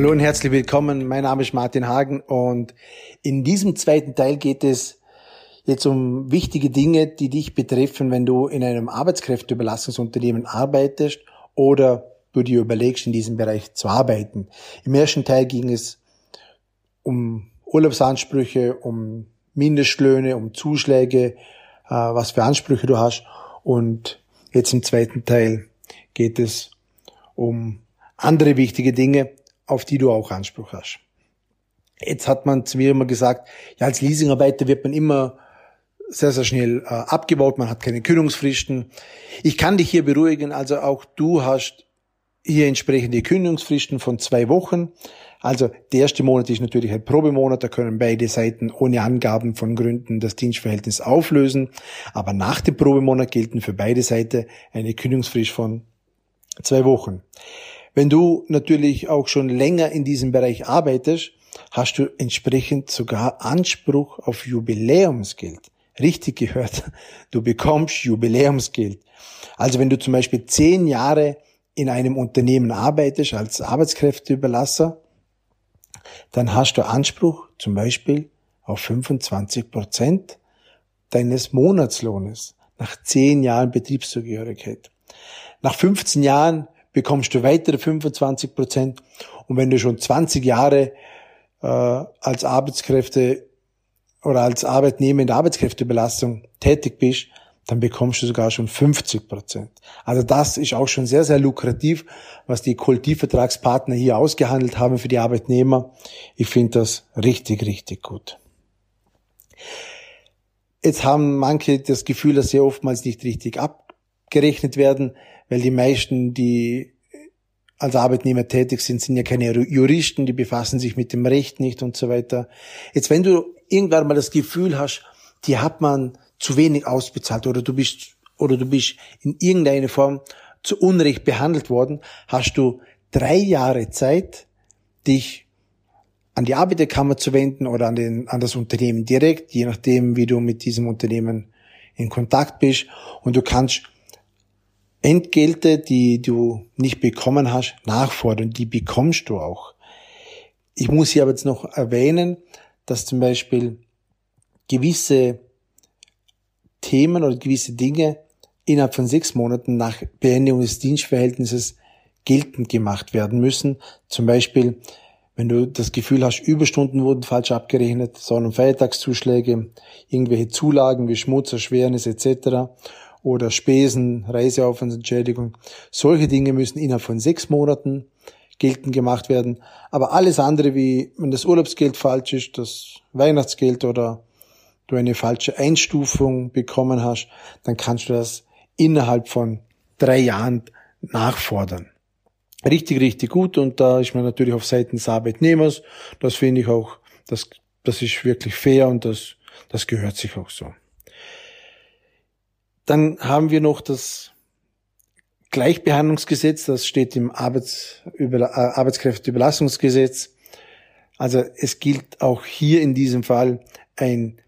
Hallo und herzlich willkommen. Mein Name ist Martin Hagen und in diesem zweiten Teil geht es jetzt um wichtige Dinge, die dich betreffen, wenn du in einem Arbeitskräfteüberlassungsunternehmen arbeitest oder du dir überlegst, in diesem Bereich zu arbeiten. Im ersten Teil ging es um Urlaubsansprüche, um Mindestlöhne, um Zuschläge, äh, was für Ansprüche du hast. Und jetzt im zweiten Teil geht es um andere wichtige Dinge, auf die du auch Anspruch hast. Jetzt hat man zu mir immer gesagt, ja, als Leasingarbeiter wird man immer sehr, sehr schnell äh, abgebaut, man hat keine Kündigungsfristen. Ich kann dich hier beruhigen, also auch du hast hier entsprechende Kündigungsfristen von zwei Wochen. Also der erste Monat ist natürlich ein Probemonat, da können beide Seiten ohne Angaben von Gründen das Dienstverhältnis auflösen. Aber nach dem Probemonat gelten für beide Seiten eine Kündigungsfrist von zwei Wochen. Wenn du natürlich auch schon länger in diesem Bereich arbeitest, hast du entsprechend sogar Anspruch auf Jubiläumsgeld. Richtig gehört, du bekommst Jubiläumsgeld. Also wenn du zum Beispiel zehn Jahre in einem Unternehmen arbeitest als Arbeitskräfteüberlasser, dann hast du Anspruch zum Beispiel auf 25 Prozent deines Monatslohnes nach zehn Jahren Betriebszugehörigkeit. Nach 15 Jahren bekommst du weitere 25 Prozent. Und wenn du schon 20 Jahre äh, als Arbeitskräfte oder als Arbeitnehmer in der Arbeitskräftebelastung tätig bist, dann bekommst du sogar schon 50 Prozent. Also das ist auch schon sehr, sehr lukrativ, was die Kollektivvertragspartner hier ausgehandelt haben für die Arbeitnehmer. Ich finde das richtig, richtig gut. Jetzt haben manche das Gefühl, dass sie oftmals nicht richtig abgerechnet werden weil die meisten, die als Arbeitnehmer tätig sind, sind ja keine Juristen, die befassen sich mit dem Recht nicht und so weiter. Jetzt, wenn du irgendwann mal das Gefühl hast, die hat man zu wenig ausbezahlt oder du bist, oder du bist in irgendeiner Form zu Unrecht behandelt worden, hast du drei Jahre Zeit, dich an die Arbeiterkammer zu wenden oder an, den, an das Unternehmen direkt, je nachdem, wie du mit diesem Unternehmen in Kontakt bist. Und du kannst Entgelte, die du nicht bekommen hast, nachfordern. Die bekommst du auch. Ich muss hier aber jetzt noch erwähnen, dass zum Beispiel gewisse Themen oder gewisse Dinge innerhalb von sechs Monaten nach Beendigung des Dienstverhältnisses geltend gemacht werden müssen. Zum Beispiel, wenn du das Gefühl hast, Überstunden wurden falsch abgerechnet, Sonn- und Feiertagszuschläge, irgendwelche Zulagen wie Schmutz, Erschwernis etc oder Spesen, Reiseaufwandsentschädigung. Solche Dinge müssen innerhalb von sechs Monaten geltend gemacht werden. Aber alles andere, wie wenn das Urlaubsgeld falsch ist, das Weihnachtsgeld oder du eine falsche Einstufung bekommen hast, dann kannst du das innerhalb von drei Jahren nachfordern. Richtig, richtig gut und da ist man natürlich auf Seiten des Arbeitnehmers. Das finde ich auch, das, das ist wirklich fair und das, das gehört sich auch so. Dann haben wir noch das Gleichbehandlungsgesetz, das steht im Arbeitsüber, äh, Arbeitskräfteüberlassungsgesetz. Also es gilt auch hier in diesem Fall ein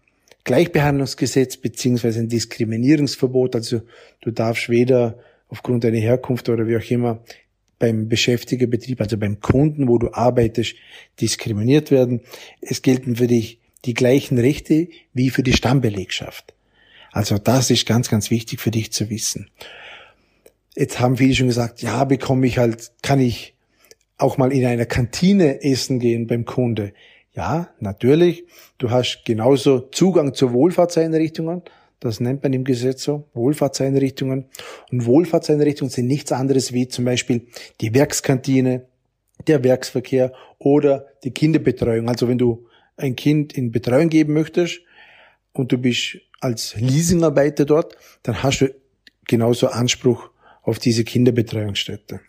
Gleichbehandlungsgesetz beziehungsweise ein Diskriminierungsverbot. Also du darfst weder aufgrund deiner Herkunft oder wie auch immer beim Beschäftigerbetrieb, also beim Kunden, wo du arbeitest, diskriminiert werden. Es gelten für dich die gleichen Rechte wie für die Stammbelegschaft. Also das ist ganz, ganz wichtig für dich zu wissen. Jetzt haben viele schon gesagt, ja, bekomme ich halt, kann ich auch mal in einer Kantine essen gehen beim Kunde? Ja, natürlich. Du hast genauso Zugang zu Wohlfahrtseinrichtungen. Das nennt man im Gesetz so, Wohlfahrtseinrichtungen. Und Wohlfahrtseinrichtungen sind nichts anderes wie zum Beispiel die Werkskantine, der Werksverkehr oder die Kinderbetreuung. Also wenn du ein Kind in Betreuung geben möchtest und du bist als Leasingarbeiter dort, dann hast du genauso Anspruch auf diese Kinderbetreuungsstätte.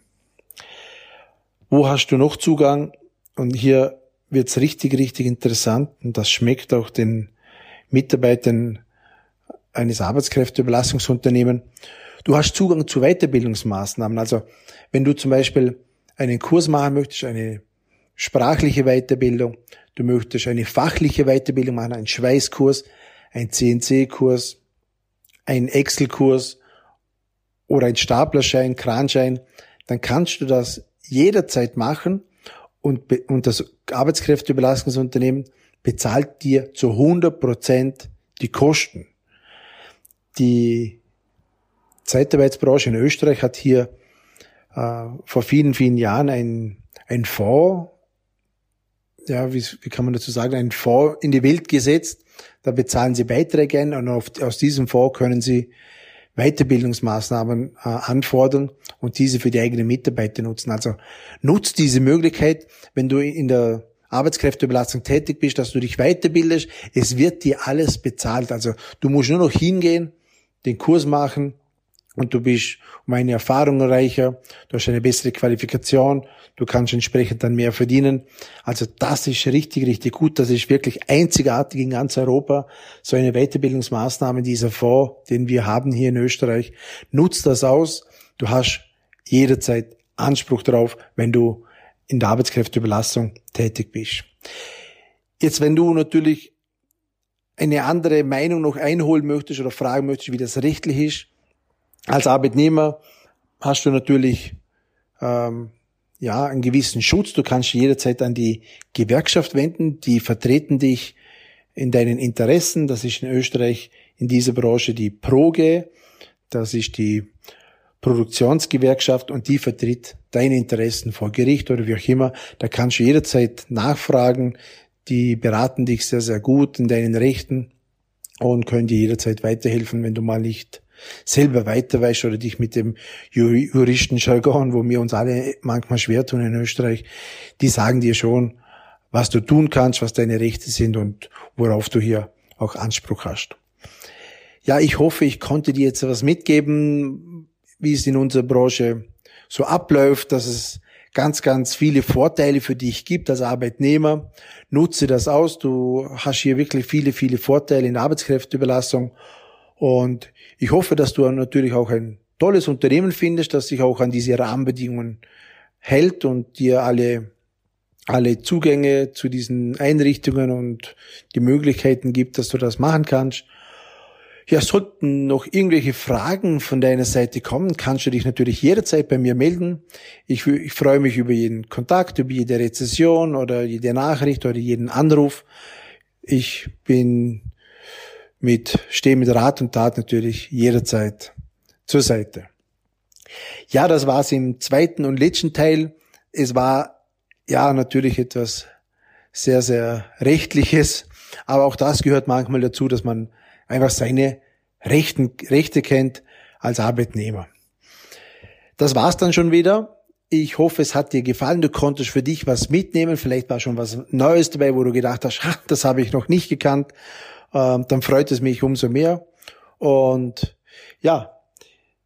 Wo hast du noch Zugang? Und hier wird's richtig, richtig interessant und das schmeckt auch den Mitarbeitern eines Arbeitskräfteüberlassungsunternehmens. Du hast Zugang zu Weiterbildungsmaßnahmen. Also wenn du zum Beispiel einen Kurs machen möchtest, eine sprachliche Weiterbildung, du möchtest eine fachliche Weiterbildung machen, einen Schweißkurs, ein CNC-Kurs, ein Excel-Kurs oder ein Staplerschein, Kranschein, dann kannst du das jederzeit machen und, und das Arbeitskräfteüberlassungsunternehmen bezahlt dir zu 100 Prozent die Kosten. Die Zeitarbeitsbranche in Österreich hat hier äh, vor vielen, vielen Jahren ein, ein Fonds, ja, wie, wie kann man dazu sagen, ein Fonds in die Welt gesetzt. Da bezahlen sie Beiträge ein und auf, aus diesem Fonds können sie Weiterbildungsmaßnahmen äh, anfordern und diese für die eigenen Mitarbeiter nutzen. Also nutzt diese Möglichkeit, wenn du in der Arbeitskräfteüberlastung tätig bist, dass du dich weiterbildest. Es wird dir alles bezahlt. Also du musst nur noch hingehen, den Kurs machen und du bist um eine Erfahrung reicher, du hast eine bessere Qualifikation, du kannst entsprechend dann mehr verdienen. Also das ist richtig, richtig gut. Das ist wirklich einzigartig in ganz Europa. So eine Weiterbildungsmaßnahme, dieser Fonds, den wir haben hier in Österreich. Nutzt das aus. Du hast jederzeit Anspruch darauf, wenn du in der Arbeitskräfteüberlassung tätig bist. Jetzt, wenn du natürlich eine andere Meinung noch einholen möchtest oder fragen möchtest, wie das rechtlich ist, als Arbeitnehmer hast du natürlich ähm, ja einen gewissen Schutz. Du kannst jederzeit an die Gewerkschaft wenden, die vertreten dich in deinen Interessen. Das ist in Österreich in dieser Branche die Proge. Das ist die Produktionsgewerkschaft und die vertritt deine Interessen vor Gericht oder wie auch immer. Da kannst du jederzeit nachfragen. Die beraten dich sehr, sehr gut in deinen Rechten und können dir jederzeit weiterhelfen, wenn du mal nicht selber weiter weißt oder dich mit dem Juristenjargon, wo wir uns alle manchmal schwer tun in Österreich, die sagen dir schon, was du tun kannst, was deine Rechte sind und worauf du hier auch Anspruch hast. Ja, ich hoffe, ich konnte dir jetzt was mitgeben, wie es in unserer Branche so abläuft, dass es ganz, ganz viele Vorteile für dich gibt als Arbeitnehmer. Nutze das aus. Du hast hier wirklich viele, viele Vorteile in Arbeitskräfteüberlassung und ich hoffe, dass du natürlich auch ein tolles Unternehmen findest, das sich auch an diese Rahmenbedingungen hält und dir alle, alle Zugänge zu diesen Einrichtungen und die Möglichkeiten gibt, dass du das machen kannst. Ja, sollten noch irgendwelche Fragen von deiner Seite kommen, kannst du dich natürlich jederzeit bei mir melden. Ich, ich freue mich über jeden Kontakt, über jede Rezession oder jede Nachricht oder jeden Anruf. Ich bin mit, stehe mit Rat und Tat natürlich jederzeit zur Seite. Ja, das war's im zweiten und letzten Teil. Es war ja natürlich etwas sehr, sehr rechtliches, aber auch das gehört manchmal dazu, dass man einfach seine Rechten, Rechte kennt als Arbeitnehmer. Das war's dann schon wieder. Ich hoffe, es hat dir gefallen. Du konntest für dich was mitnehmen. Vielleicht war schon was Neues dabei, wo du gedacht hast, das habe ich noch nicht gekannt ähm, dann freut es mich umso mehr. Und ja,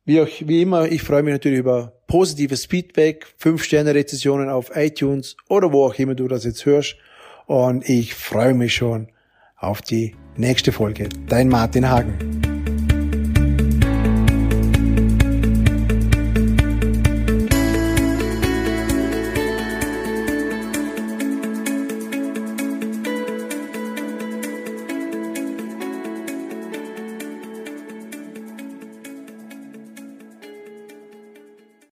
wie, auch, wie immer, ich freue mich natürlich über positives Feedback, 5-Sterne-Rezessionen auf iTunes oder wo auch immer du das jetzt hörst. Und ich freue mich schon auf die nächste Folge. Dein Martin Hagen.